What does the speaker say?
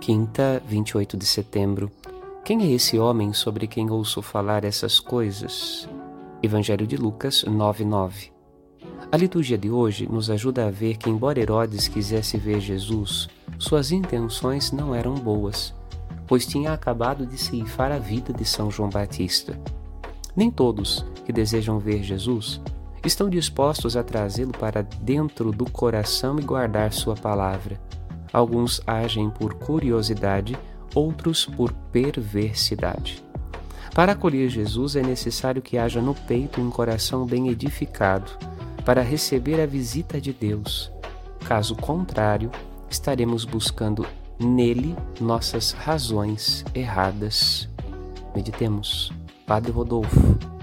Quinta, 28 de setembro. Quem é esse homem sobre quem ouço falar essas coisas? Evangelho de Lucas 9:9. A liturgia de hoje nos ajuda a ver que embora Herodes quisesse ver Jesus, suas intenções não eram boas, pois tinha acabado de ceifar a vida de São João Batista. Nem todos que desejam ver Jesus estão dispostos a trazê-lo para dentro do coração e guardar sua palavra. Alguns agem por curiosidade, outros por perversidade. Para acolher Jesus é necessário que haja no peito um coração bem edificado para receber a visita de Deus. Caso contrário, estaremos buscando nele nossas razões erradas. Meditemos. Padre Rodolfo.